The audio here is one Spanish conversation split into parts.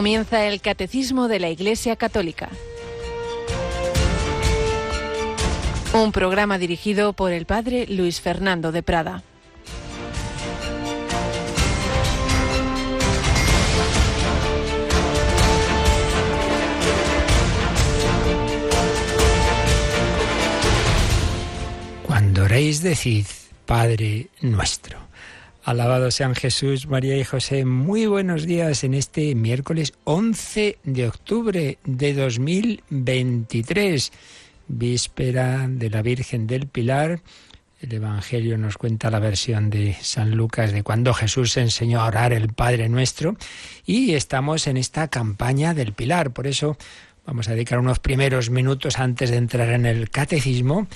Comienza el Catecismo de la Iglesia Católica. Un programa dirigido por el Padre Luis Fernando de Prada. Cuando oréis, decid, Padre nuestro. Alabado sean Jesús, María y José. Muy buenos días en este miércoles 11 de octubre de 2023, víspera de la Virgen del Pilar. El Evangelio nos cuenta la versión de San Lucas de cuando Jesús enseñó a orar el Padre Nuestro y estamos en esta campaña del Pilar. Por eso vamos a dedicar unos primeros minutos antes de entrar en el catecismo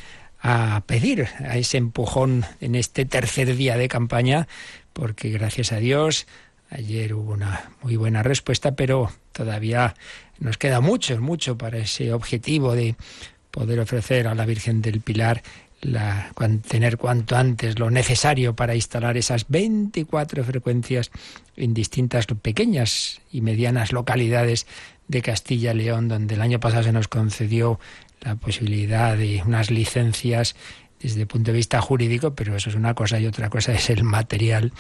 a pedir a ese empujón en este tercer día de campaña, porque gracias a Dios ayer hubo una muy buena respuesta, pero todavía nos queda mucho, mucho para ese objetivo de poder ofrecer a la Virgen del Pilar la, tener cuanto antes lo necesario para instalar esas 24 frecuencias en distintas pequeñas y medianas localidades de Castilla y León, donde el año pasado se nos concedió la posibilidad de unas licencias desde el punto de vista jurídico, pero eso es una cosa y otra cosa es el material,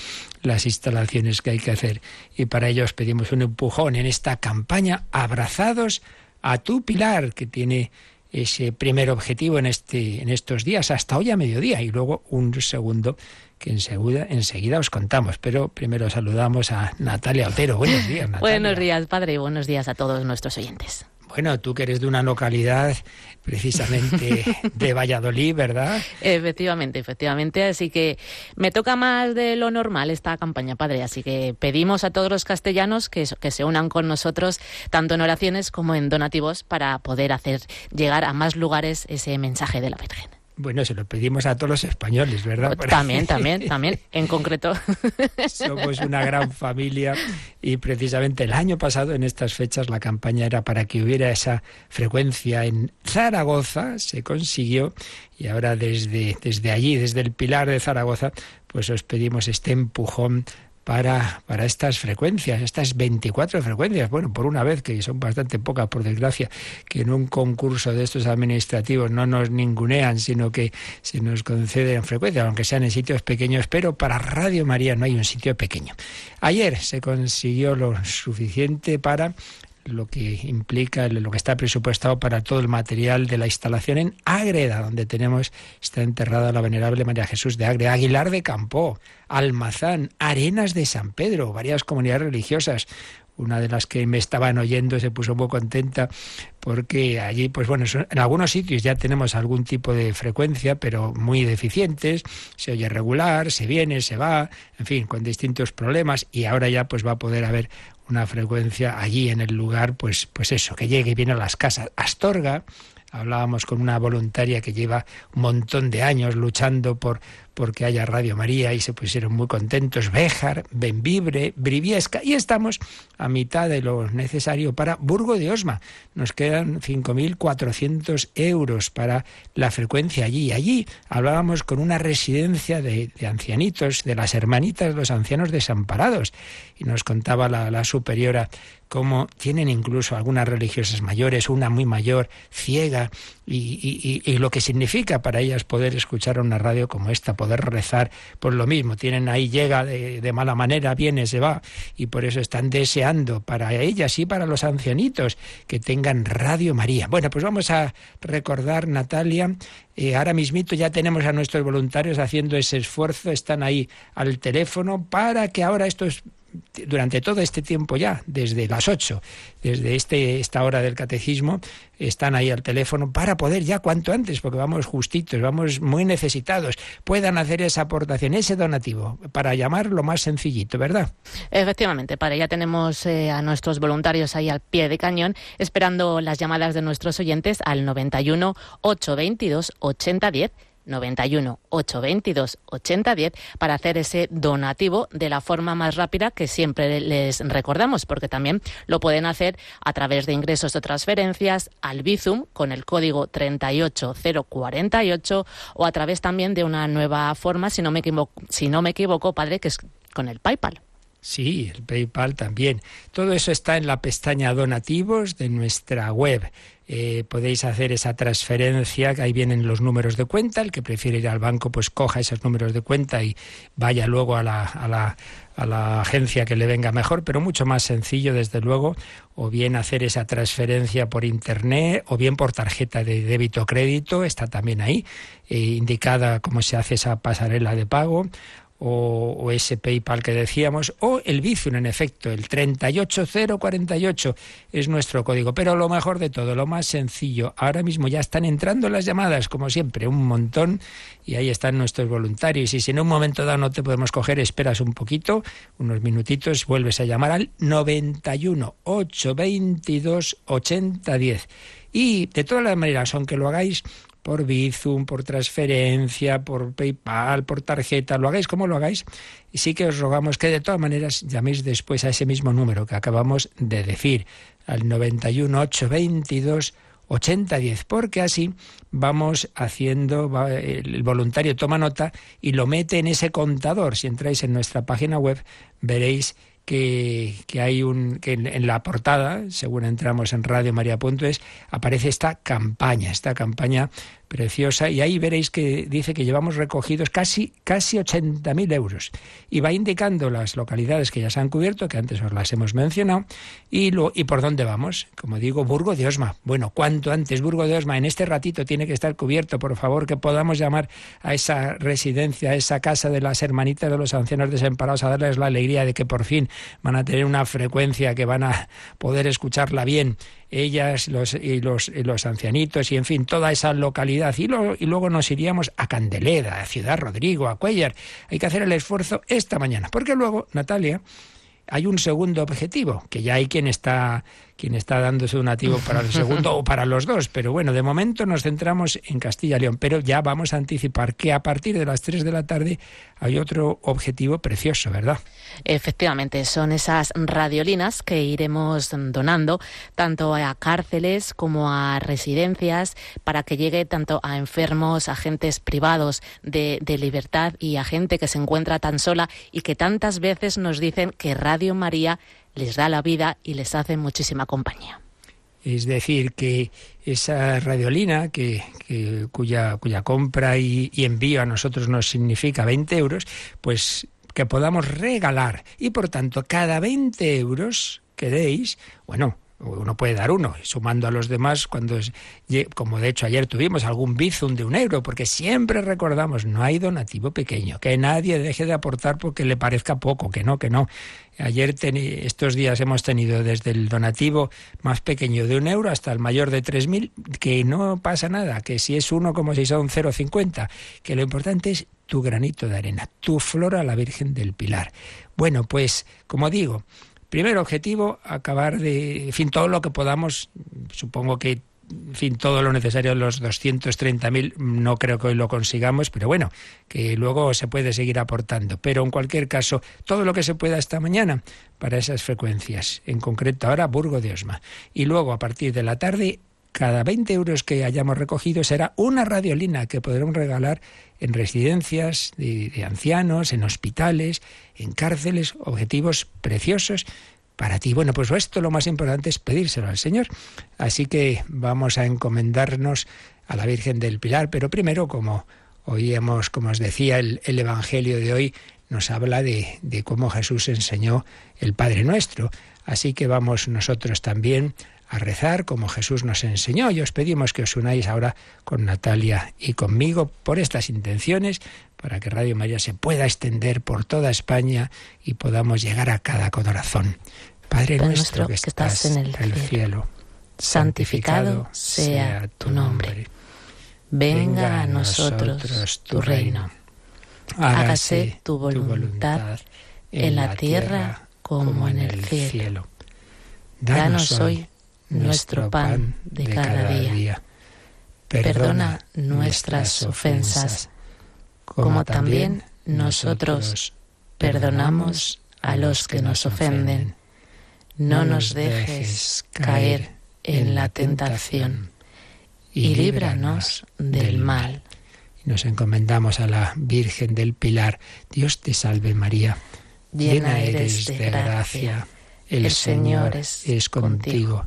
las instalaciones que hay que hacer. Y para ello os pedimos un empujón en esta campaña, abrazados a tu pilar, que tiene ese primer objetivo en, este, en estos días, hasta hoy a mediodía, y luego un segundo que enseguida, enseguida os contamos. Pero primero saludamos a Natalia Otero. Buenos días, Natalia. Buenos días, padre, y buenos días a todos nuestros oyentes. Bueno, tú que eres de una localidad precisamente de Valladolid, ¿verdad? Efectivamente, efectivamente. Así que me toca más de lo normal esta campaña, padre. Así que pedimos a todos los castellanos que, que se unan con nosotros, tanto en oraciones como en donativos, para poder hacer llegar a más lugares ese mensaje de la Virgen. Bueno, se lo pedimos a todos los españoles, ¿verdad? También, también, también, en concreto. Somos una gran familia y precisamente el año pasado en estas fechas la campaña era para que hubiera esa frecuencia en Zaragoza, se consiguió y ahora desde, desde allí, desde el Pilar de Zaragoza, pues os pedimos este empujón para, para estas frecuencias, estas 24 frecuencias. Bueno, por una vez, que son bastante pocas, por desgracia, que en un concurso de estos administrativos no nos ningunean, sino que se nos conceden frecuencias, aunque sean en sitios pequeños, pero para Radio María no hay un sitio pequeño. Ayer se consiguió lo suficiente para lo que implica lo que está presupuestado para todo el material de la instalación en Ágreda, donde tenemos, está enterrada la venerable María Jesús de Ágreda, Aguilar de Campo, Almazán, Arenas de San Pedro, varias comunidades religiosas. Una de las que me estaban oyendo se puso muy contenta porque allí, pues bueno, en algunos sitios ya tenemos algún tipo de frecuencia, pero muy deficientes, se oye regular, se viene, se va, en fin, con distintos problemas y ahora ya pues va a poder haber una frecuencia allí en el lugar, pues, pues eso, que llegue y viene a las casas. Astorga, hablábamos con una voluntaria que lleva un montón de años luchando por porque haya Radio María y se pusieron muy contentos. Béjar, Benvibre, Briviesca y estamos a mitad de lo necesario para Burgo de Osma. Nos quedan 5.400 euros para la frecuencia allí. Allí hablábamos con una residencia de, ancianitos, de las hermanitas los ancianos desamparados y nos contaba la superiora cómo tienen incluso algunas religiosas mayores, una muy mayor, ciega, y, lo que significa para ellas poder escuchar una radio como esta, poder rezar, por lo mismo, tienen ahí, llega de, de, mala manera, viene, se va, y por eso están deseando para ellas y para los ancianitos que tengan Radio María. Bueno, pues vamos a recordar, Natalia, eh, ahora mismito ya tenemos a nuestros voluntarios haciendo ese esfuerzo, están ahí al teléfono para que ahora estos durante todo este tiempo ya, desde las 8, desde este, esta hora del catecismo, están ahí al teléfono para poder ya cuanto antes, porque vamos justitos, vamos muy necesitados, puedan hacer esa aportación, ese donativo, para llamar lo más sencillito, ¿verdad? Efectivamente, para ya tenemos eh, a nuestros voluntarios ahí al pie de cañón, esperando las llamadas de nuestros oyentes al 91 822 8010 91 822 8010 para hacer ese donativo de la forma más rápida que siempre les recordamos, porque también lo pueden hacer a través de ingresos o transferencias al Bizum con el código 38048 o a través también de una nueva forma, si no me equivoco, si no me equivoco padre, que es con el PayPal. Sí, el PayPal también. Todo eso está en la pestaña donativos de nuestra web. Eh, podéis hacer esa transferencia, ahí vienen los números de cuenta. El que prefiere ir al banco, pues coja esos números de cuenta y vaya luego a la, a la, a la agencia que le venga mejor, pero mucho más sencillo, desde luego, o bien hacer esa transferencia por internet, o bien por tarjeta de débito o crédito, está también ahí, eh, indicada cómo se hace esa pasarela de pago o, ese PayPal que decíamos, o el Bizum, en efecto, el 38048 es nuestro código. Pero lo mejor de todo, lo más sencillo, ahora mismo ya están entrando las llamadas, como siempre, un montón, y ahí están nuestros voluntarios. Y si en un momento dado no te podemos coger, esperas un poquito, unos minutitos, vuelves a llamar al 91 822 8010. Y de todas las maneras, aunque lo hagáis por Bizum, por transferencia, por PayPal, por tarjeta, lo hagáis como lo hagáis. Y sí que os rogamos que de todas maneras llaméis después a ese mismo número que acabamos de decir, al 91 822 8010, porque así vamos haciendo, el voluntario toma nota y lo mete en ese contador. Si entráis en nuestra página web, veréis que, que, hay un que en, la portada, según entramos en radiomaria.es, aparece esta campaña, esta campaña preciosa y ahí veréis que dice que llevamos recogidos casi, casi 80.000 euros y va indicando las localidades que ya se han cubierto, que antes os las hemos mencionado, y, lo, y por dónde vamos. Como digo, Burgo de Osma. Bueno, cuanto antes Burgo de Osma en este ratito tiene que estar cubierto, por favor, que podamos llamar a esa residencia, a esa casa de las hermanitas de los ancianos desamparados, a darles la alegría de que por fin van a tener una frecuencia, que van a poder escucharla bien ellas los, y, los, los ancianitos y en fin, toda esa localidad. Y, y luego nos iríamos a Candeleda, a Ciudad Rodrigo, a Cuellar. Hay que hacer el esfuerzo esta mañana, porque luego, Natalia, hay un segundo objetivo, que ya hay quien está quien está dándose un nativo para el segundo o para los dos. Pero bueno, de momento nos centramos en Castilla y León. Pero ya vamos a anticipar que a partir de las 3 de la tarde hay otro objetivo precioso, ¿verdad? Efectivamente, son esas radiolinas que iremos donando tanto a cárceles como a residencias para que llegue tanto a enfermos, agentes privados de libertad y a gente que se encuentra tan sola y que tantas veces nos dicen que Radio María les da la vida y les hace muchísima compañía. Es decir, que esa radiolina que, cuya, cuya compra y, y, envío a nosotros nos significa 20 euros, pues que podamos regalar. Y por tanto, cada 20 euros que deis, bueno, uno puede dar uno, sumando a los demás, cuando como de hecho ayer tuvimos algún bizum de un euro, porque siempre recordamos, no hay donativo pequeño, que nadie deje de aportar porque le parezca poco, que no, que no. Ayer, estos días hemos tenido desde el donativo más pequeño de un euro hasta el mayor de tres mil, que no pasa nada, que si es uno como si son 0,50, que lo importante es tu granito de arena, tu flor a la Virgen del Pilar. Bueno, pues, como digo, Primer objetivo, acabar de, en fin, todo lo que podamos, supongo que en fin, todo lo necesario, los 230.000, no creo que hoy lo consigamos, pero bueno, que luego se puede seguir aportando. Pero en cualquier caso, todo lo que se pueda esta mañana para esas frecuencias, en concreto ahora Burgo de Osma. Y luego, a partir de la tarde, cada 20 euros que hayamos recogido será una radiolina que podremos regalar en residencias de, ancianos, en hospitales, en cárceles, objetivos preciosos para ti. Bueno, pues esto lo más importante es pedírselo al Señor. Así que vamos a encomendarnos a la Virgen del Pilar, pero primero, como oíamos, como os decía, el, Evangelio de hoy nos habla de, de cómo Jesús enseñó el Padre Nuestro. Así que vamos nosotros también a rezar como Jesús nos enseñó. Y os pedimos que os unáis ahora con Natalia y conmigo por estas intenciones, para que Radio María se pueda extender por toda España y podamos llegar a cada corazón. Padre nuestro que estás en el, cielo, santificado sea tu nombre. Venga a nosotros tu reino. Hágase tu voluntad en la tierra como en el cielo. Danos hoy nuestro pan de cada día. Perdona nuestras ofensas, como también nosotros perdonamos a los que nos ofenden. No nos dejes caer en la tentación y líbranos del mal. Nos encomendamos a la Virgen del Pilar. Dios te salve María llena eres de gracia, el Señor es contigo.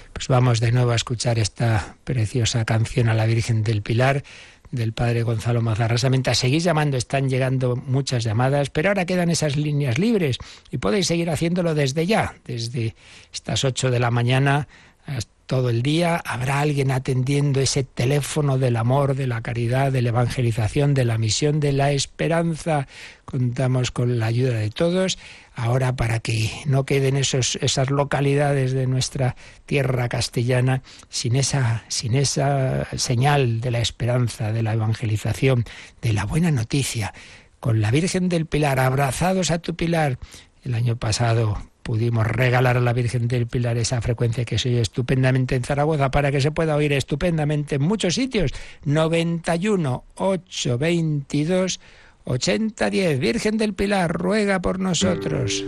Pues vamos de nuevo a escuchar esta preciosa canción a la Virgen del Pilar del padre Gonzalo Mazarrasamenta. Seguís llamando, están llegando muchas llamadas, pero ahora quedan esas líneas libres y podéis seguir haciéndolo desde ya, desde estas 8 de la mañana hasta todo el día habrá alguien atendiendo ese teléfono del amor, de la caridad, de la evangelización, de la misión, de la esperanza. Contamos con la ayuda de todos. Ahora, para que no queden esos, esas localidades de nuestra tierra castellana sin esa, sin esa señal de la esperanza, de la evangelización, de la buena noticia, con la Virgen del Pilar, abrazados a tu Pilar. El año pasado pudimos regalar a la Virgen del Pilar esa frecuencia que se oye estupendamente en Zaragoza para que se pueda oír estupendamente en muchos sitios. 91 822 8010. Virgen del Pilar, ruega por nosotros.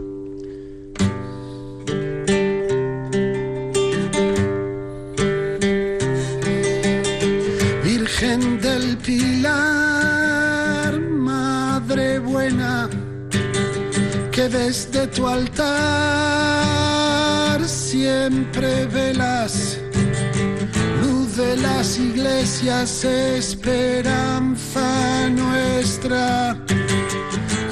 Virgen del Pilar, Madre buena que desde tu altar siempre velas, luz de las iglesias, nuestra.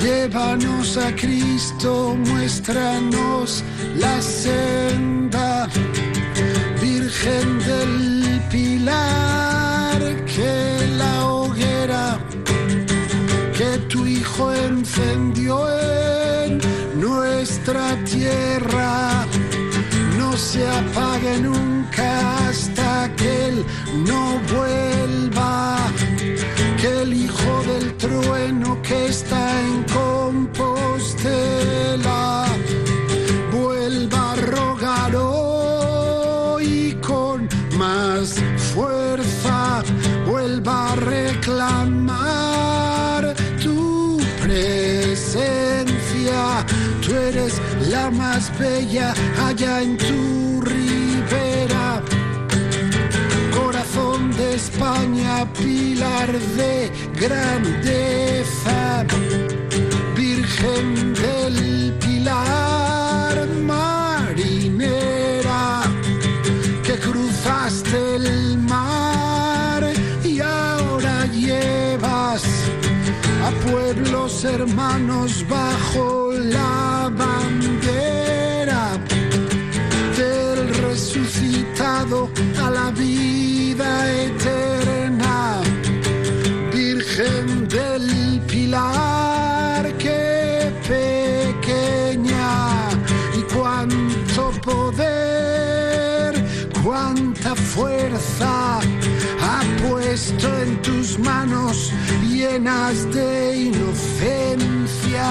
Llévanos a Cristo, muéstranos la senda, Virgen del Pilar, que la hoguera que tu Hijo encendió nuestra tierra no se apague nunca hasta que Él no vuelva. Trueno que está en Compostela. Vuelva a rogar hoy con más fuerza, vuelva a reclamar tu presencia. Tú eres la más bella allá en tu ribera. Corazón de España, pilar de grandeza. Virgen del Pilar, marinera, que cruzaste el mar y ahora llevas a pueblos hermanos bajo la llenas de inocencia.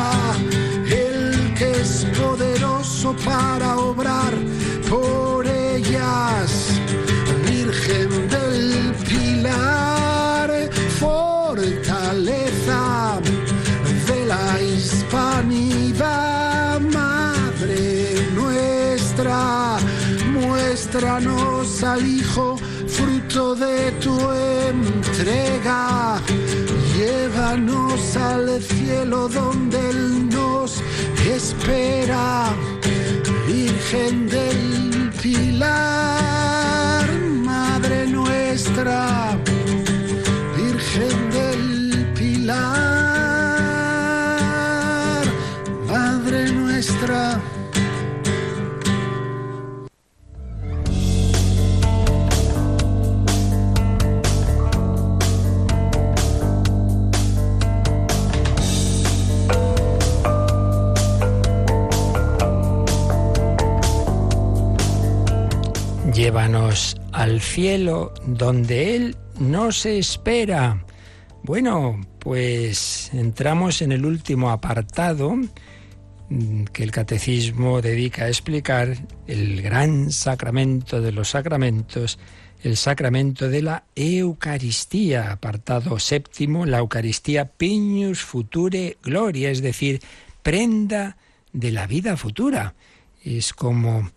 El que es poderoso para obrar por ellas. Virgen del Pilar, fortaleza de la hispanidad, Madre nuestra, muéstranos al Hijo fruto de tu entrega. Al cielo donde Él nos espera. Virgen del Pilar, Madre nuestra, Virgen del Pilar, Madre nuestra. Llévanos al cielo donde Él nos espera. Bueno, pues entramos en el último apartado mm, que el catecismo dedica a explicar el gran sacramento de los sacramentos, el sacramento de la Eucaristía, apartado séptimo, la Eucaristía Piñus Future Gloria, es decir, prenda de la vida futura. Es como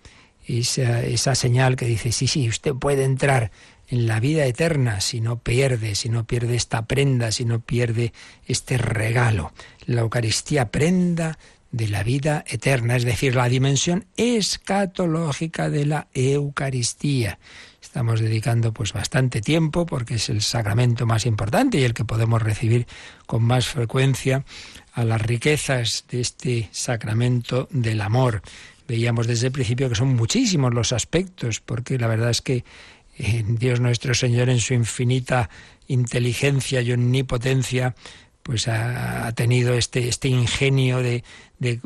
esa, esa señal que dice, sí, sí, usted puede entrar en la vida eterna si no pierde, si no pierde esta prenda, si no pierde este regalo. La Eucaristía prenda de la vida eterna, es decir, la dimensión escatológica de la Eucaristía. Estamos dedicando pues bastante tiempo porque es el sacramento más importante y el que podemos recibir con más frecuencia a las riquezas de este sacramento del amor. Veíamos desde el principio que son muchísimos los aspectos, porque la verdad es que eh, Dios nuestro Señor en su infinita inteligencia y omnipotencia, pues ha, tenido este, este ingenio de,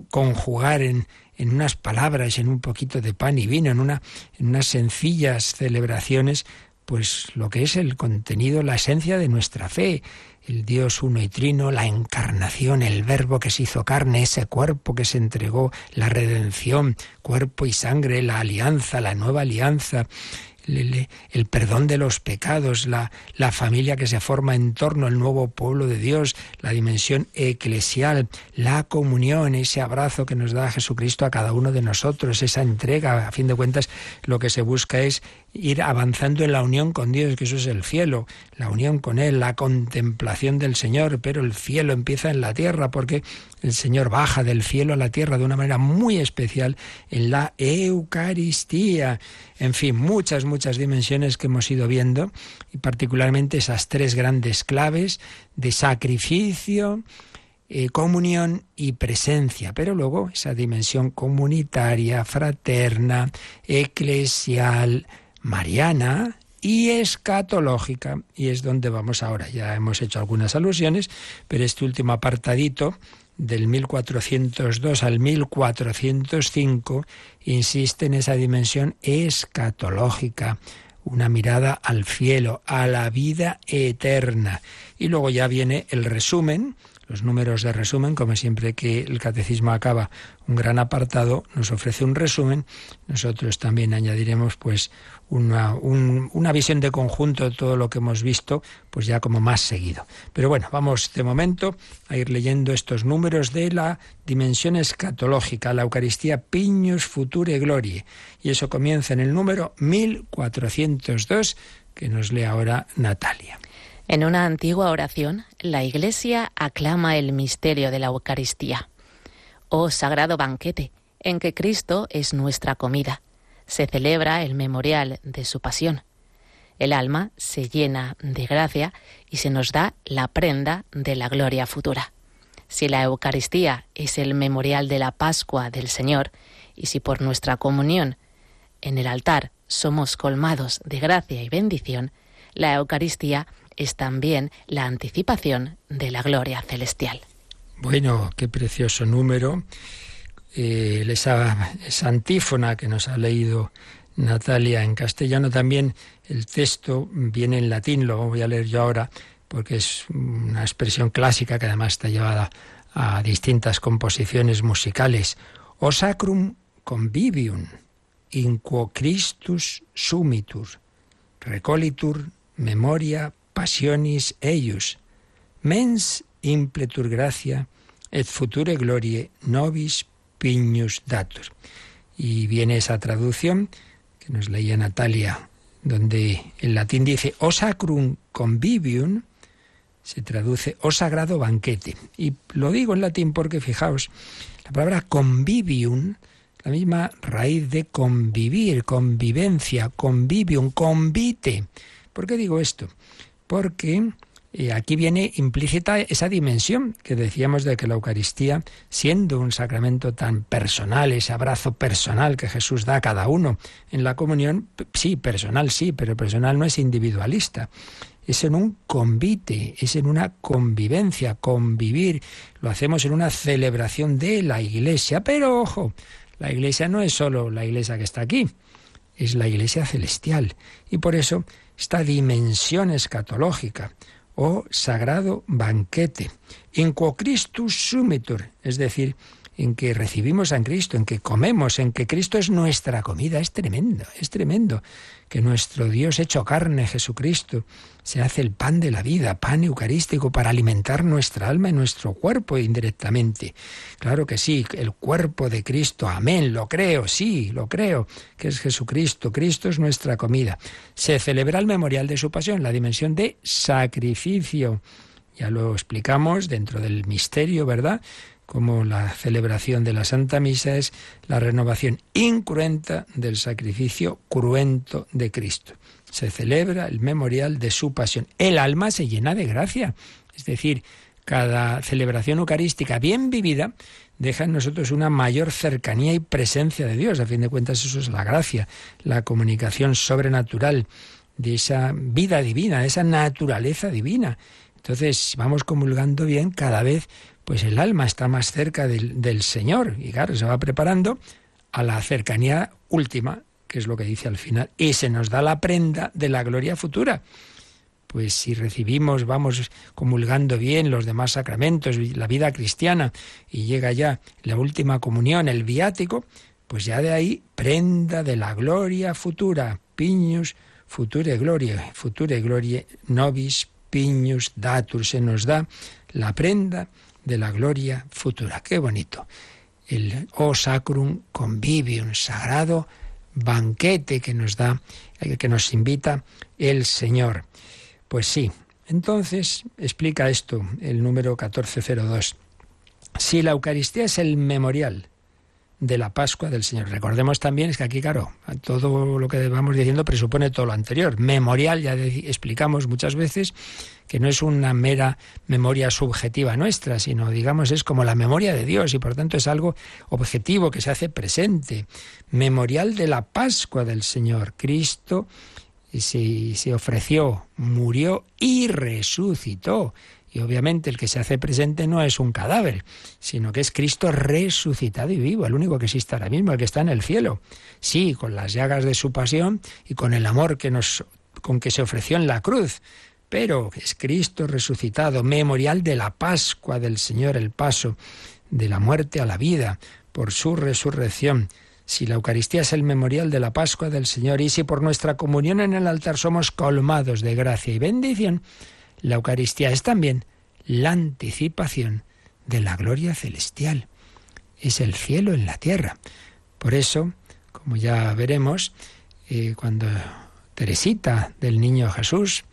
conjugar en, en, unas palabras, en un poquito de pan y vino, en, en unas sencillas celebraciones, pues lo que es el contenido, la esencia de nuestra fe, el Dios uno y trino, la encarnación, el verbo que se hizo carne, ese cuerpo que se entregó, la redención, cuerpo y sangre, la alianza, la nueva alianza, el perdón de los pecados, la, la familia que se forma en torno al nuevo pueblo de Dios, la dimensión eclesial, la comunión, ese abrazo que nos da Jesucristo a cada uno de nosotros, esa entrega, a fin de cuentas, lo que se busca es ir avanzando en la unión con Dios, que eso es el cielo, la unión con Él, la contemplación del Señor, pero el cielo empieza en la tierra porque el Señor baja del cielo a la tierra de una manera muy especial en la Eucaristía. En fin, muchas, muchas dimensiones que hemos ido viendo y particularmente esas tres grandes claves de sacrificio, eh, comunión y presencia, pero luego esa dimensión comunitaria, fraterna, eclesial, mariana y escatológica. Y es donde vamos ahora. Ya hemos hecho algunas alusiones, pero este último apartadito del 1402 al 1405 insiste en esa dimensión escatológica, una mirada al cielo, a la vida eterna. Y luego ya viene el resumen, los números de resumen, como siempre que el catecismo acaba un gran apartado, nos ofrece un resumen. Nosotros también añadiremos pues una, una, visión de conjunto de todo lo que hemos visto, pues ya como más seguido. Pero bueno, vamos de momento a ir leyendo estos números de la dimensión escatológica, la Eucaristía Piños Future Glorie. Y eso comienza en el número 1402, que nos lee ahora Natalia. En una antigua oración, la Iglesia aclama el misterio de la Eucaristía. Oh sagrado banquete, en que Cristo es nuestra comida se celebra el memorial de su pasión. El alma se llena de gracia y se nos da la prenda de la gloria futura. Si la Eucaristía es el memorial de la Pascua del Señor, y si por nuestra comunión en el altar somos colmados de gracia y bendición, la Eucaristía es también la anticipación de la gloria celestial. Bueno, qué precioso número eh, esa, antífona que nos ha leído Natalia en castellano también, el texto viene en latín, lo voy a leer yo ahora, porque es una expresión clásica que además está llevada a distintas composiciones musicales. O sacrum convivium, in quo Christus sumitur, recolitur memoria passionis eius, mens impletur gracia, et future glorie nobis piñus datus. Y viene esa traducción que nos leía Natalia, donde en latín dice o sacrum convivium, se traduce o sagrado banquete. Y lo digo en latín porque fijaos, la palabra convivium, la misma raíz de convivir, convivencia, convivium, convite. ¿Por qué digo esto? Porque y aquí viene implícita esa dimensión que decíamos de que la Eucaristía, siendo un sacramento tan personal, ese abrazo personal que Jesús da a cada uno en la comunión, sí, personal sí, pero personal no es individualista. Es en un convite, es en una convivencia, convivir. Lo hacemos en una celebración de la Iglesia. Pero ojo, la Iglesia no es solo la Iglesia que está aquí, es la Iglesia celestial. Y por eso esta dimensión escatológica, o sagrado banquete. In quo Christus sumitur, es decir, en que recibimos a Cristo, en que comemos, en que Cristo es nuestra comida. Es tremendo, es tremendo que nuestro Dios hecho carne, Jesucristo, se hace el pan de la vida, pan eucarístico para alimentar nuestra alma y nuestro cuerpo indirectamente. Claro que sí, el cuerpo de Cristo, amén, lo creo, sí, lo creo, que es Jesucristo, Cristo es nuestra comida. Se celebra el memorial de su pasión, la dimensión de sacrificio. Ya lo explicamos dentro del misterio, ¿verdad? Como la celebración de la Santa Misa es la renovación incruenta del sacrificio cruento de Cristo. Se celebra el memorial de su pasión. El alma se llena de gracia. Es decir, cada celebración eucarística bien vivida deja en nosotros una mayor cercanía y presencia de Dios. A fin de cuentas, eso es la gracia, la comunicación sobrenatural de esa vida divina, de esa naturaleza divina. Entonces, vamos comulgando bien, cada vez pues el alma está más cerca del, Señor. Y claro, se va preparando a la cercanía última, que es lo que dice al final, y se nos da la prenda de la gloria futura. Pues si recibimos, vamos comulgando bien los demás sacramentos, la vida cristiana, y llega ya la última comunión, el viático, pues ya de ahí prenda de la gloria futura, piñus future gloria, future gloria nobis piñus datur, se nos da la prenda de la gloria futura. Qué bonito. El O Sacrum Convivium, sagrado banquete que nos da, eh, que nos invita el Señor. Pues sí, entonces explica esto el número 1402. Si la Eucaristía es el memorial de la Pascua del Señor. Recordemos también, es que aquí, claro, todo lo que vamos diciendo presupone todo lo anterior. Memorial, ya explicamos muchas veces que no es una mera memoria subjetiva nuestra, sino, digamos, es como la memoria de Dios y por tanto es algo objetivo que se hace presente. Memorial de la Pascua del Señor. Cristo se, se ofreció, murió y resucitó. Y obviamente el que se hace presente no es un cadáver, sino que es Cristo resucitado y vivo, el único que existe ahora mismo, el que está en el cielo. Sí, con las llagas de su pasión y con el amor que nos con que se ofreció en la cruz, pero es Cristo resucitado, memorial de la Pascua del Señor, el paso de la muerte a la vida por su resurrección. Si la Eucaristía es el memorial de la Pascua del Señor y si por nuestra comunión en el altar somos colmados de gracia y bendición, la Eucaristía es también la anticipación de la gloria celestial. Es el cielo en la tierra. Por eso, como ya veremos, eh, cuando Teresita del Niño Jesús,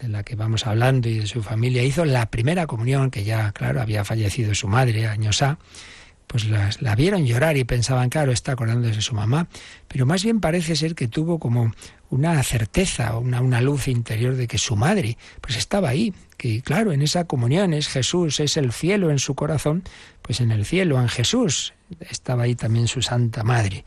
de la que vamos hablando y de su familia, hizo la primera comunión, que ya, claro, había fallecido su madre años A, pues la vieron llorar y pensaban, claro, está acordándose de su mamá, pero más bien parece ser que tuvo como una certeza, una, una luz interior de que su madre pues estaba ahí, que claro, en esa comunión es Jesús, es el cielo en su corazón, pues en el cielo, en Jesús, estaba ahí también su Santa Madre.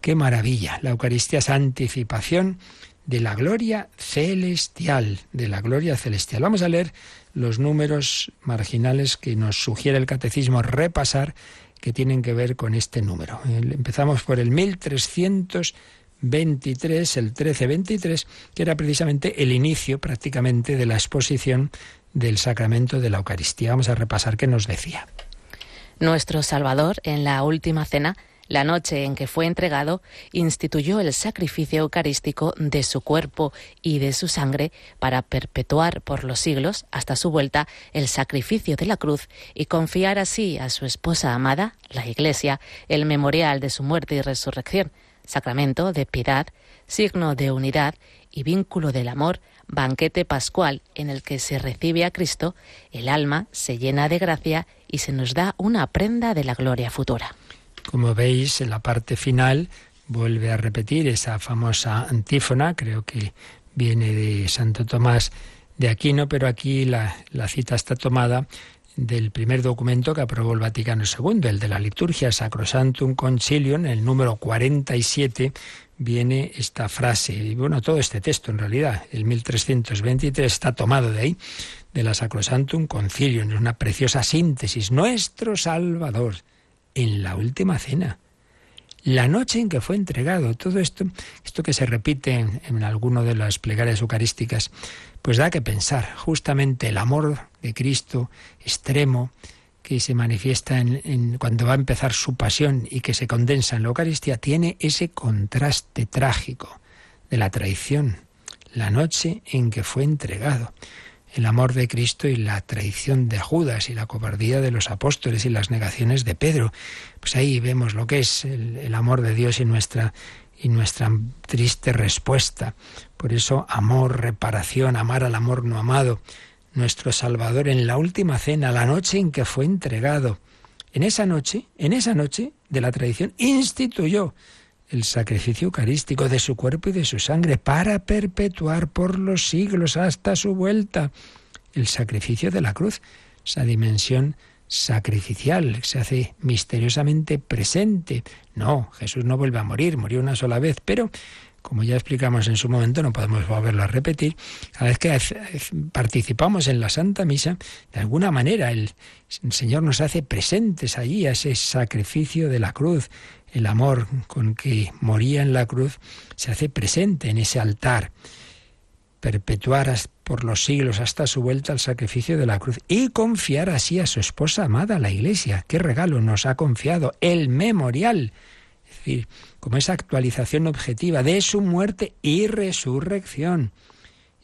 Qué maravilla, la Eucaristía es anticipación de la gloria celestial, de la gloria celestial. Vamos a leer los números marginales que nos sugiere el catecismo repasar que tienen que ver con este número. Empezamos por el 1323, el 1323, que era precisamente el inicio prácticamente de la exposición del sacramento de la Eucaristía. Vamos a repasar qué nos decía. Nuestro Salvador, en la última cena, la noche en que fue entregado, instituyó el sacrificio eucarístico de su cuerpo y de su sangre para perpetuar por los siglos, hasta su vuelta, el sacrificio de la cruz y confiar así a su esposa amada, la Iglesia, el memorial de su muerte y resurrección, sacramento de piedad, signo de unidad y vínculo del amor, banquete pascual en el que se recibe a Cristo, el alma se llena de gracia y se nos da una prenda de la gloria futura. Como veis, en la parte final vuelve a repetir esa famosa antífona, creo que viene de Santo Tomás de Aquino, pero aquí la, cita está tomada del primer documento que aprobó el Vaticano II, el de la liturgia Sacrosantum Concilium, el número 47, viene esta frase, y bueno, todo este texto en realidad, el 1323 está tomado de ahí, de la Sacrosantum Concilium, es una preciosa síntesis, nuestro Salvador en la última cena. La noche en que fue entregado. Todo esto, esto que se repite en, en alguno de las plegarias eucarísticas, pues da que pensar. Justamente el amor de Cristo extremo que se manifiesta en, cuando va a empezar su pasión y que se condensa en la Eucaristía, tiene ese contraste trágico de la traición, la noche en que fue entregado el amor de Cristo y la traición de Judas y la cobardía de los apóstoles y las negaciones de Pedro. Pues ahí vemos lo que es el, amor de Dios y nuestra y nuestra triste respuesta. Por eso amor, reparación, amar al amor no amado. Nuestro Salvador en la última cena, la noche en que fue entregado. En esa noche, en esa noche de la tradición, instituyó el sacrificio eucarístico de su cuerpo y de su sangre para perpetuar por los siglos hasta su vuelta el sacrificio de la cruz, esa dimensión sacrificial se hace misteriosamente presente. No, Jesús no vuelve a morir, murió una sola vez, pero como ya explicamos en su momento, no podemos volverlo a repetir, cada vez que participamos en la Santa Misa, de alguna manera el Señor nos hace presentes allí a ese sacrificio de la cruz, el amor con que moría en la cruz se hace presente en ese altar. Perpetuar por los siglos hasta su vuelta al sacrificio de la cruz y confiar así a su esposa amada, la Iglesia. ¿Qué regalo nos ha confiado? El memorial. Es decir, como esa actualización objetiva de su muerte y resurrección.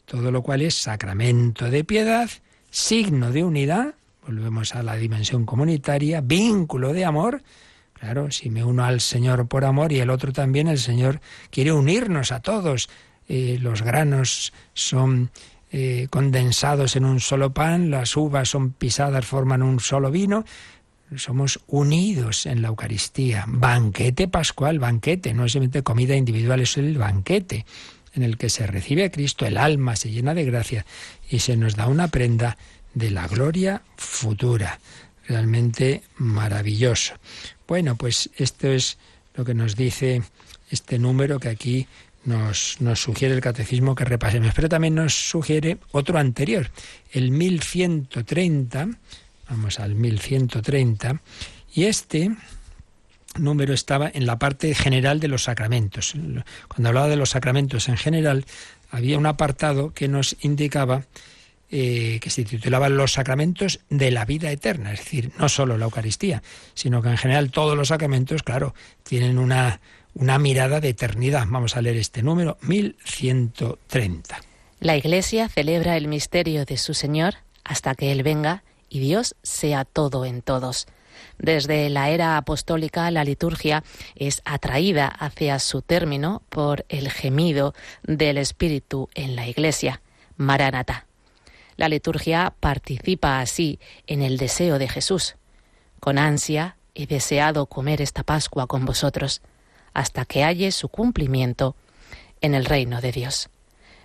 Todo lo cual es sacramento de piedad, signo de unidad, volvemos a la dimensión comunitaria, vínculo de amor, Claro, si me uno al Señor por amor y el otro también, el Señor quiere unirnos a todos. Eh, los granos son eh, condensados en un solo pan, las uvas son pisadas, forman un solo vino. Somos unidos en la Eucaristía. Banquete pascual, banquete, no es simplemente comida individual, es el banquete en el que se recibe a Cristo, el alma se llena de gracia y se nos da una prenda de la gloria futura. Realmente maravilloso. Bueno, pues esto es lo que nos dice este número que aquí nos, nos, sugiere el catecismo que repasemos, pero también nos sugiere otro anterior, el 1130, vamos al 1130, y este número estaba en la parte general de los sacramentos. Cuando hablaba de los sacramentos en general, había un apartado que nos indicaba eh, que se titulaba Los sacramentos de la vida eterna, es decir, no solo la Eucaristía, sino que en general todos los sacramentos, claro, tienen una, una mirada de eternidad. Vamos a leer este número, 1130. La Iglesia celebra el misterio de su Señor hasta que Él venga y Dios sea todo en todos. Desde la era apostólica la liturgia es atraída hacia su término por el gemido del Espíritu en la Iglesia. Maranatá. La liturgia participa así en el deseo de Jesús. Con ansia he deseado comer esta Pascua con vosotros, hasta que halle su cumplimiento en el reino de Dios.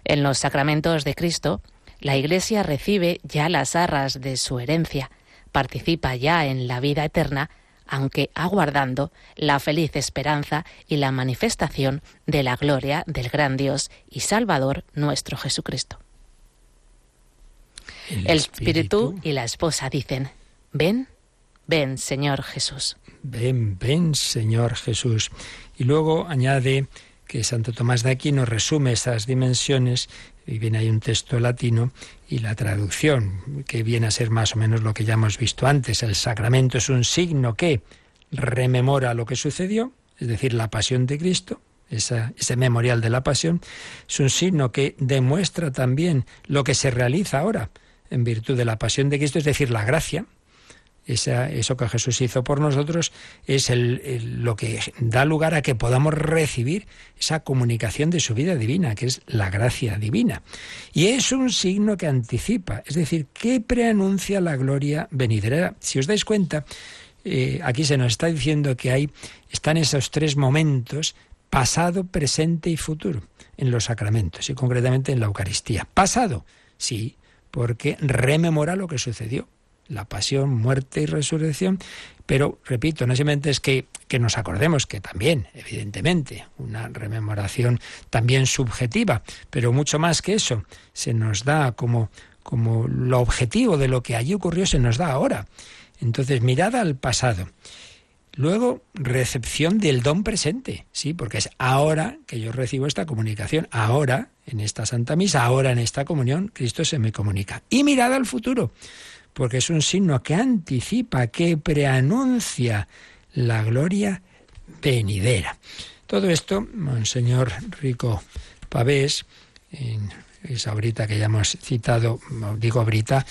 En los sacramentos de Cristo, la Iglesia recibe ya las arras de su herencia, participa ya en la vida eterna, aunque aguardando la feliz esperanza y la manifestación de la gloria del gran Dios y Salvador nuestro Jesucristo. El, espíritu. y la esposa dicen, ven, ven, Señor Jesús. Ven, ven, Señor Jesús. Y luego añade que Santo Tomás de Aquino resume esas dimensiones, y viene ahí un texto latino, y la traducción, que viene a ser más o menos lo que ya hemos visto antes. El sacramento es un signo que rememora lo que sucedió, es decir, la pasión de Cristo, ese memorial de la pasión, es un signo que demuestra también lo que se realiza ahora en virtud de la pasión de Cristo, es decir, la gracia, eso que Jesús hizo por nosotros es lo que da lugar a que podamos recibir esa comunicación de su vida divina, que es la gracia divina. Y es un signo que anticipa, es decir, que preanuncia la gloria venidera. Si os dais cuenta, eh, aquí se nos está diciendo que hay, están esos tres momentos, pasado, presente y futuro, en los sacramentos y concretamente en la Eucaristía. Pasado, sí, porque rememora lo que sucedió, la pasión, muerte y resurrección. Pero, repito, no simplemente es que, que nos acordemos, que también, evidentemente, una rememoración también subjetiva, pero mucho más que eso, se nos da como, como lo objetivo de lo que allí ocurrió, se nos da ahora. Entonces, mirada al pasado. Luego, recepción del don presente, sí, porque es ahora que yo recibo esta comunicación, ahora en esta Santa Misa, ahora en esta comunión, Cristo se me comunica. Y mirada al futuro, porque es un signo que anticipa, que preanuncia la gloria venidera. Todo esto, Monseñor Rico Pavés, en esa brita que ya hemos citado, digo brita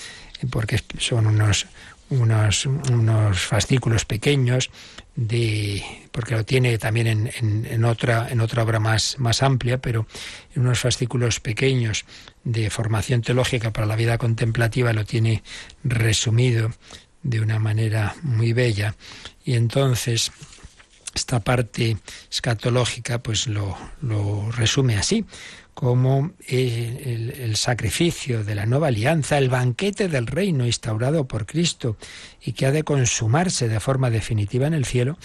porque son unos, unos, unos fascículos pequeños de porque lo tiene también en, en, otra en otra obra más más amplia pero en unos fascículos pequeños de formación teológica para la vida contemplativa lo tiene resumido de una manera muy bella. Y entonces esta parte escatológica pues lo, lo resume así como el, el, sacrificio de la nueva alianza, el banquete del reino instaurado por Cristo y que ha de consumarse de forma definitiva en el cielo,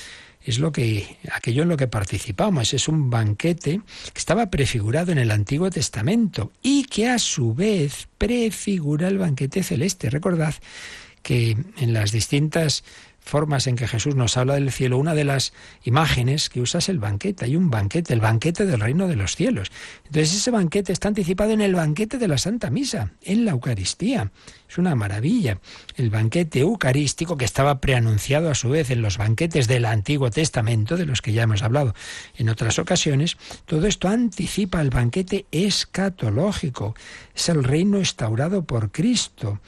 es lo que aquello en lo que participamos, es un banquete que estaba prefigurado en el Antiguo Testamento y que a su vez prefigura el banquete celeste. Recordad que en las distintas formas en que Jesús nos habla del cielo, una de las imágenes que usa es el banquete. Hay un banquete, el banquete del reino de los cielos. Entonces ese banquete está anticipado en el banquete de la Santa Misa, en la Eucaristía. Es una maravilla. El banquete eucarístico que estaba preanunciado a su vez en los banquetes del Antiguo Testamento, de los que ya hemos hablado en otras ocasiones, todo esto anticipa el banquete escatológico. Es el reino instaurado por Cristo.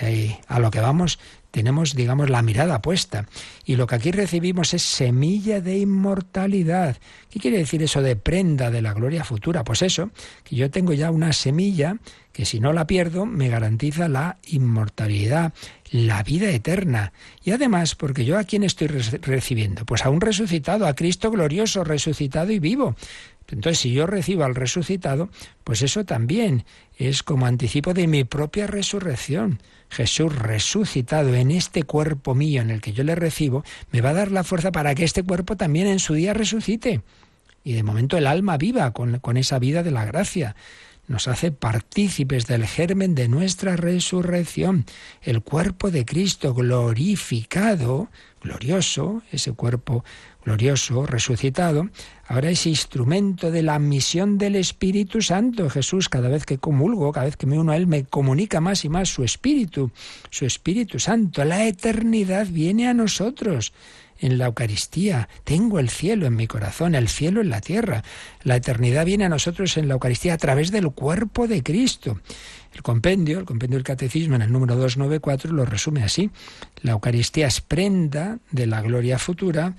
Eh, a lo que vamos tenemos, digamos, la mirada puesta. Y lo que aquí recibimos es semilla de inmortalidad. ¿Qué quiere decir eso de prenda de la gloria futura? Pues eso, que yo tengo ya una semilla que si no la pierdo me garantiza la inmortalidad, la vida eterna. Y además, porque yo a quién estoy recibiendo? Pues a un resucitado, a Cristo glorioso, resucitado y vivo. Entonces, si yo recibo al resucitado, pues eso también es como anticipo de mi propia resurrección. Jesús resucitado en este cuerpo mío en el que yo le recibo, me va a dar la fuerza para que este cuerpo también en su día resucite. Y de momento el alma viva con, con esa vida de la gracia nos hace partícipes del germen de nuestra resurrección, el cuerpo de Cristo glorificado, glorioso, ese cuerpo glorioso, resucitado, ahora es instrumento de la misión del Espíritu Santo. Jesús, cada vez que comulgo, cada vez que me uno a Él, me comunica más y más su Espíritu, su Espíritu Santo. La eternidad viene a nosotros en la Eucaristía. Tengo el cielo en mi corazón, el cielo en la tierra. La eternidad viene a nosotros en la Eucaristía a través del cuerpo de Cristo. El compendio, el compendio del Catecismo en el número 294 lo resume así. La Eucaristía es prenda de la gloria futura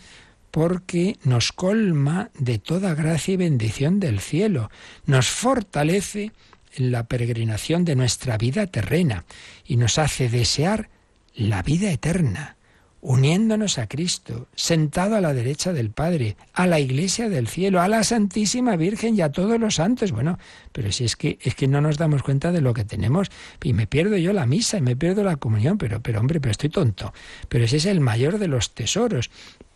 porque nos colma de toda gracia y bendición del cielo, nos fortalece en la peregrinación de nuestra vida terrena y nos hace desear la vida eterna uniéndonos a Cristo, sentado a la derecha del Padre, a la Iglesia del cielo, a la Santísima Virgen y a todos los santos. Bueno, pero si es que es que no nos damos cuenta de lo que tenemos y me pierdo yo la misa y me pierdo la comunión, pero pero hombre, pero estoy tonto. Pero ese es el mayor de los tesoros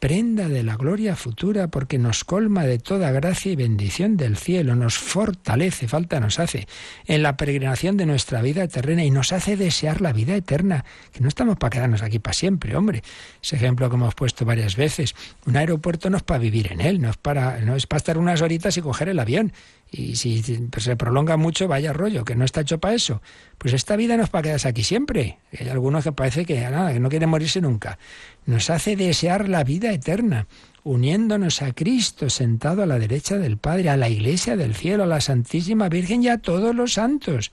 prenda de la gloria futura porque nos colma de toda gracia y bendición del cielo, nos fortalece, falta nos hace en la peregrinación de nuestra vida terrena y nos hace desear la vida eterna, que no estamos para quedarnos aquí para siempre, hombre. Ese ejemplo que hemos puesto varias veces, un aeropuerto no es para vivir en él, no es para no es para estar unas horitas y coger el avión. Y si se prolonga mucho, vaya rollo, que no está hecho para eso. Pues esta vida no es para quedarse aquí siempre. Hay algunos que parece que nada, que no quieren morirse nunca nos hace desear la vida eterna, uniéndonos a Cristo sentado a la derecha del Padre, a la Iglesia del cielo, a la Santísima Virgen y a todos los santos.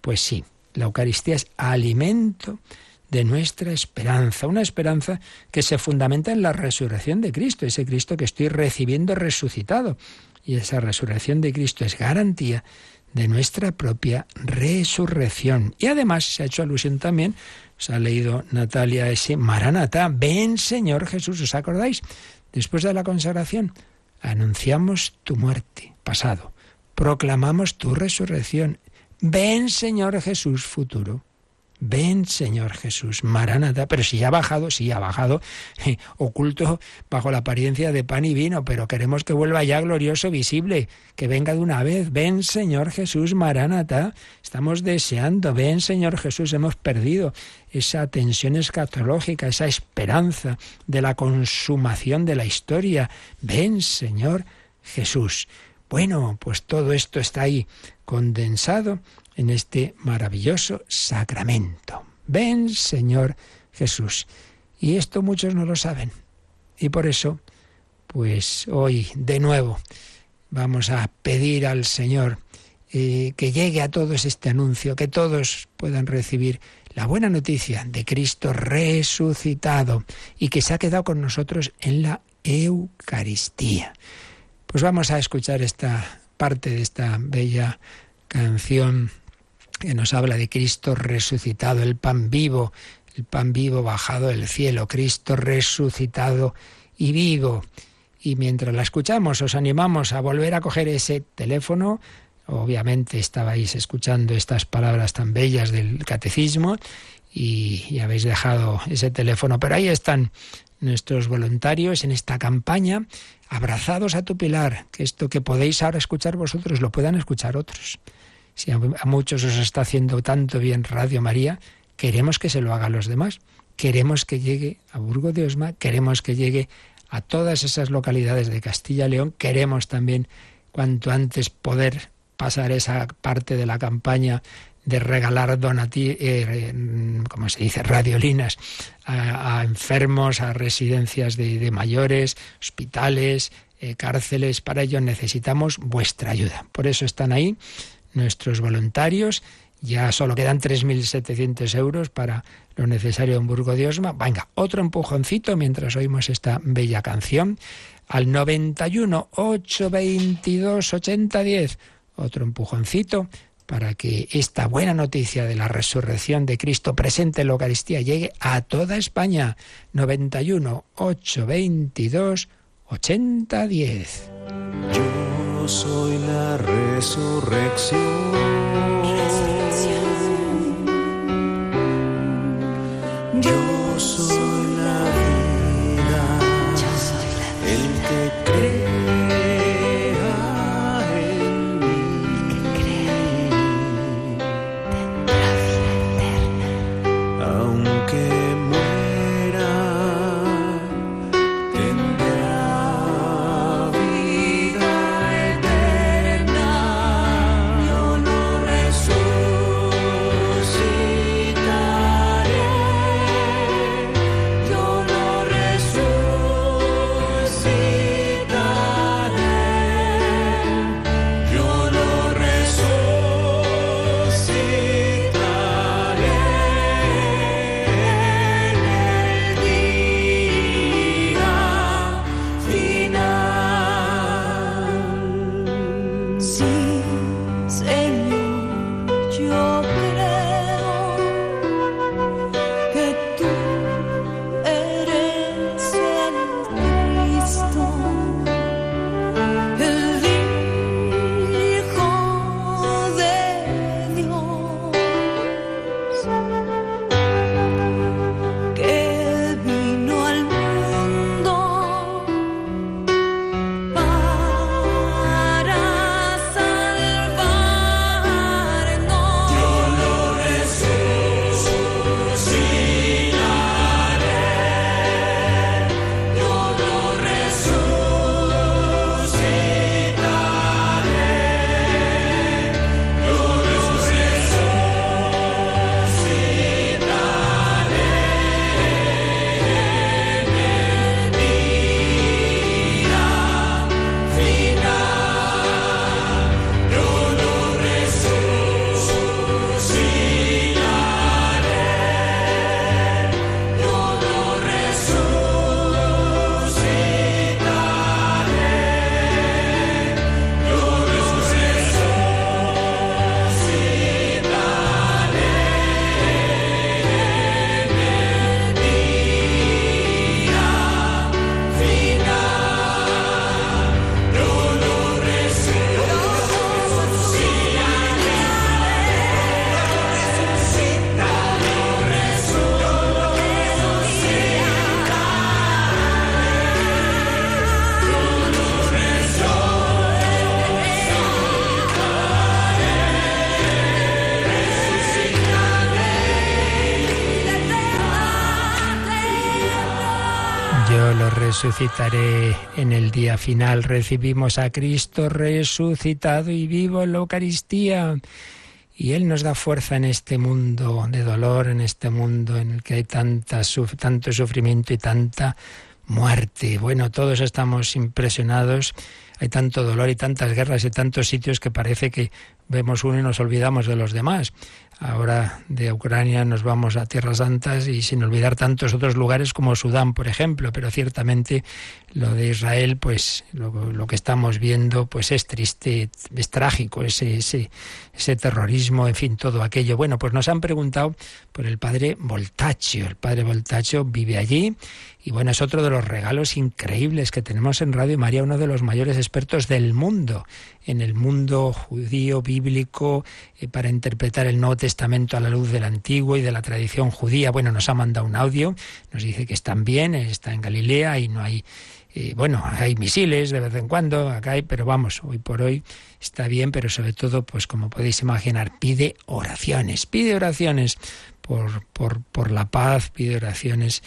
Pues sí, la Eucaristía es alimento de nuestra esperanza, una esperanza que se fundamenta en la resurrección de Cristo, ese Cristo que estoy recibiendo resucitado. Y esa resurrección de Cristo es garantía de nuestra propia resurrección. Y además se ha hecho alusión también se ha leído Natalia ese Maranatá, ven Señor Jesús, ¿os acordáis? Después de la consagración, anunciamos tu muerte, pasado, proclamamos tu resurrección, ven Señor Jesús, futuro. Ven, Señor Jesús, Maranata. Pero si ha bajado, sí ha bajado, oculto bajo la apariencia de pan y vino, pero queremos que vuelva ya glorioso, visible, que venga de una vez. Ven, Señor Jesús, Maranata. Estamos deseando, ven, Señor Jesús, hemos perdido esa tensión escatológica, esa esperanza de la consumación de la historia. Ven, Señor Jesús. Bueno, pues todo esto está ahí condensado en este maravilloso sacramento. ven Señor Jesús. Y esto muchos no lo saben. Y por eso, pues hoy de nuevo vamos a pedir al Señor eh, que llegue a todos este anuncio, que todos puedan recibir la buena noticia de Cristo resucitado y que se ha quedado con nosotros en la Eucaristía. Pues vamos a escuchar esta parte de esta bella canción que nos habla de Cristo resucitado, el pan vivo, el pan vivo bajado del cielo, Cristo resucitado y vivo. Y mientras la escuchamos, os animamos a volver a coger ese teléfono. Obviamente estabais escuchando estas palabras tan bellas del catecismo y, habéis dejado ese teléfono. Pero ahí están nuestros voluntarios en esta campaña, abrazados a tu pilar, que esto que podéis ahora escuchar vosotros lo puedan escuchar otros. Si a, muchos os está haciendo tanto bien Radio María, queremos que se lo haga a los demás. Queremos que llegue a Burgo de Osma, queremos que llegue a todas esas localidades de Castilla y León. Queremos también cuanto antes poder pasar esa parte de la campaña de regalar donati, eh, como se dice, radiolinas a, enfermos, a residencias de, mayores, hospitales, eh, cárceles. Para ello necesitamos vuestra ayuda. Por eso están ahí nuestros voluntarios. Ya solo quedan 3.700 euros para lo necesario en Burgo de Osma. Venga, otro empujoncito mientras oímos esta bella canción. Al 91 822 8010. Otro empujoncito para que esta buena noticia de la resurrección de Cristo presente en la Eucaristía llegue a toda España. 91 822 8010. Soy la resurrección resucitaré en el día final. Recibimos a Cristo resucitado y vivo en la Eucaristía. y Él nos da fuerza en este mundo de dolor, en este mundo en el que hay tanto sufrimiento y tanta muerte. Bueno, todos estamos impresionados. Hay tanto dolor y tantas guerras y tantos sitios que parece que vemos uno y nos olvidamos de los demás. Ahora de Ucrania nos vamos a Tierras Santas y sin olvidar tantos otros lugares como Sudán, por ejemplo, pero ciertamente lo de Israel, pues lo, que estamos viendo, pues es triste, es trágico, ese, ese, ese terrorismo, en fin, todo aquello. Bueno, pues nos han preguntado por el padre Voltaccio. El padre Voltaccio vive allí y bueno, es otro de los regalos increíbles que tenemos en Radio María, uno de los mayores expertos del mundo, en el mundo judío, bíblico, eh, para interpretar el Nuevo Testamento a la luz del Antiguo y de la tradición judía. Bueno, nos ha mandado un audio, nos dice que están bien, está en Galilea y no hay eh, bueno, hay misiles de vez en cuando, acá hay, pero vamos, hoy por hoy está bien, pero sobre todo, pues como podéis imaginar, pide oraciones, pide oraciones por, por, por la paz, pide oraciones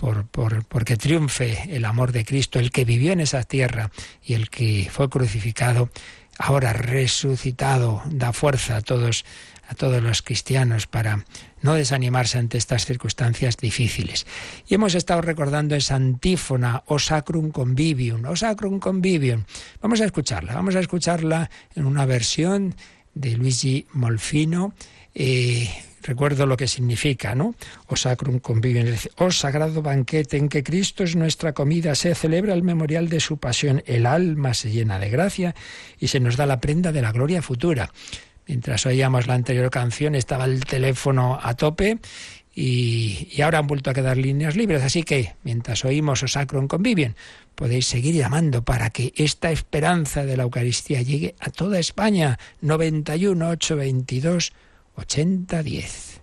por, por, porque triunfe el amor de Cristo, el que vivió en esa tierra y el que fue crucificado, ahora resucitado, da fuerza a todos, a todos los cristianos para no desanimarse ante estas circunstancias difíciles. Y hemos estado recordando esa antífona, O Sacrum Convivium, O Sacrum Convivium. Vamos a escucharla, vamos a escucharla en una versión de Luigi Molfino. Eh, recuerdo lo que significa, ¿no? O sacrum convivium, o sagrado banquete en que Cristo es nuestra comida, se celebra el memorial de su pasión, el alma se llena de gracia y se nos da la prenda de la gloria futura. Mientras oíamos la anterior canción estaba el teléfono a tope y, ahora han vuelto a quedar líneas libres. Así que mientras oímos o sacrum convivium, podéis seguir llamando para que esta esperanza de la Eucaristía llegue a toda España. 91 822 8010.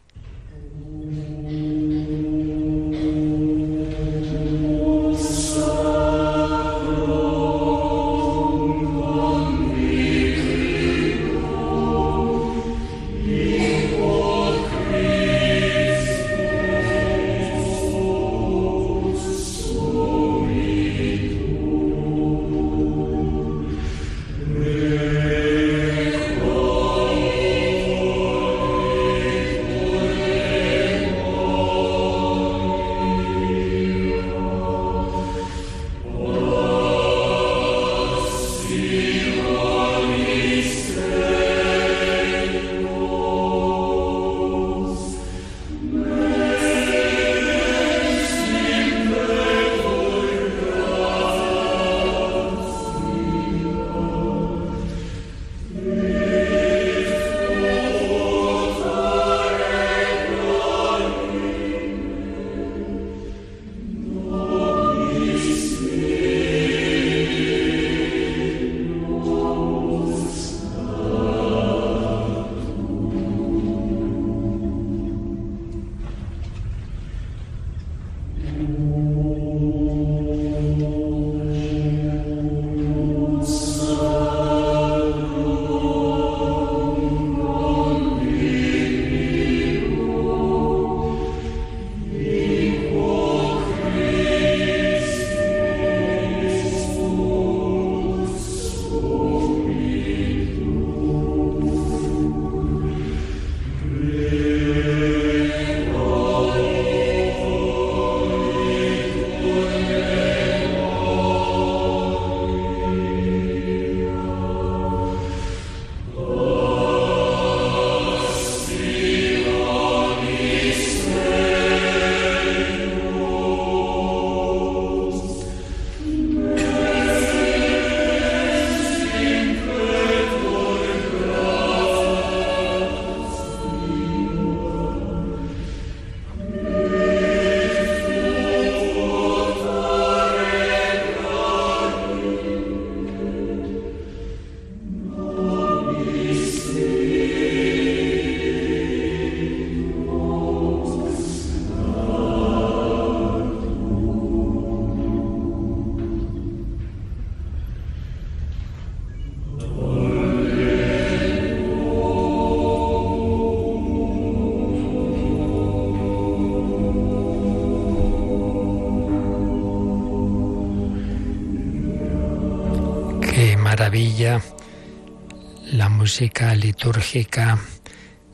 La música litúrgica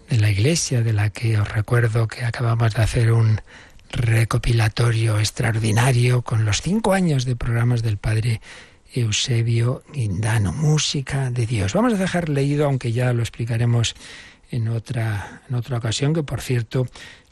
de la Iglesia, de la que os recuerdo que acabamos de hacer un recopilatorio extraordinario con los cinco años de programas del Padre Eusebio Guindano, Música de Dios. Vamos a dejar leído, aunque ya lo explicaremos en otra, en otra ocasión, que por cierto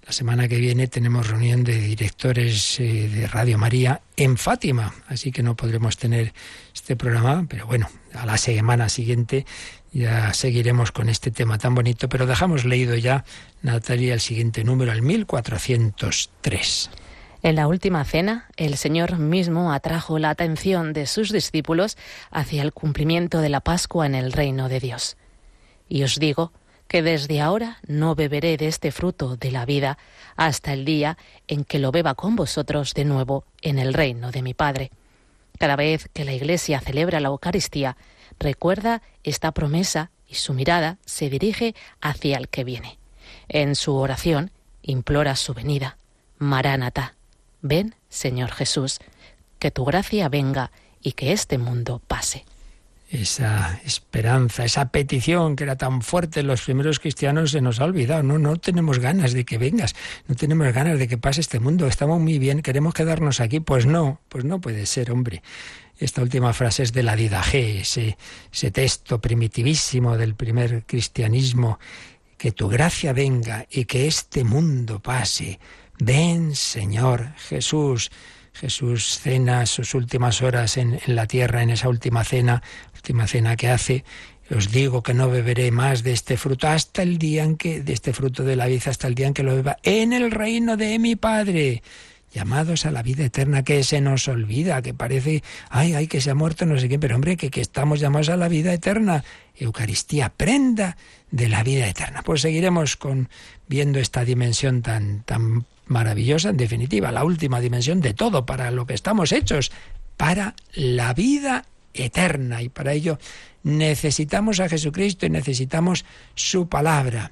la semana que viene tenemos reunión de directores eh, de Radio María en Fátima, así que no podremos tener este programa, pero bueno, a la semana siguiente ya seguiremos con este tema tan bonito, pero dejamos leído ya, Natalia, el siguiente número, el 1403. En la última cena, el Señor mismo atrajo la atención de sus discípulos hacia el cumplimiento de la Pascua en el reino de Dios. Y os digo que desde ahora no beberé de este fruto de la vida hasta el día en que lo beba con vosotros de nuevo en el reino de mi Padre. Cada vez que la Iglesia celebra la Eucaristía, recuerda esta promesa y su mirada se dirige hacia el que viene. En su oración implora su venida. Maránata, ven, Señor Jesús, que tu gracia venga y que este mundo pase esa esperanza, esa petición que era tan fuerte en los primeros cristianos se nos ha olvidado. No, no tenemos ganas de que vengas, no tenemos ganas de que pase este mundo. Estamos muy bien, queremos quedarnos aquí. Pues no, pues no puede ser, hombre. Esta última frase es de la Didaje, ese, ese texto primitivísimo del primer cristianismo. Que tu gracia venga y que este mundo pase. Ven, Señor Jesús. Jesús cena sus últimas horas en, en, la tierra, en esa última cena, última cena que hace, os digo que no beberé más de este fruto hasta el día en que, de este fruto de la vida, hasta el día en que lo beba en el reino de mi Padre. Llamados a la vida eterna que se nos olvida, que parece, ay, ay, que se ha muerto no sé qué, pero hombre, que, que estamos llamados a la vida eterna. Eucaristía, prenda de la vida eterna. Pues seguiremos con viendo esta dimensión tan, tan maravillosa, en definitiva, la última dimensión de todo, para lo que estamos hechos, para la vida eterna. Y para ello necesitamos a Jesucristo y necesitamos su palabra.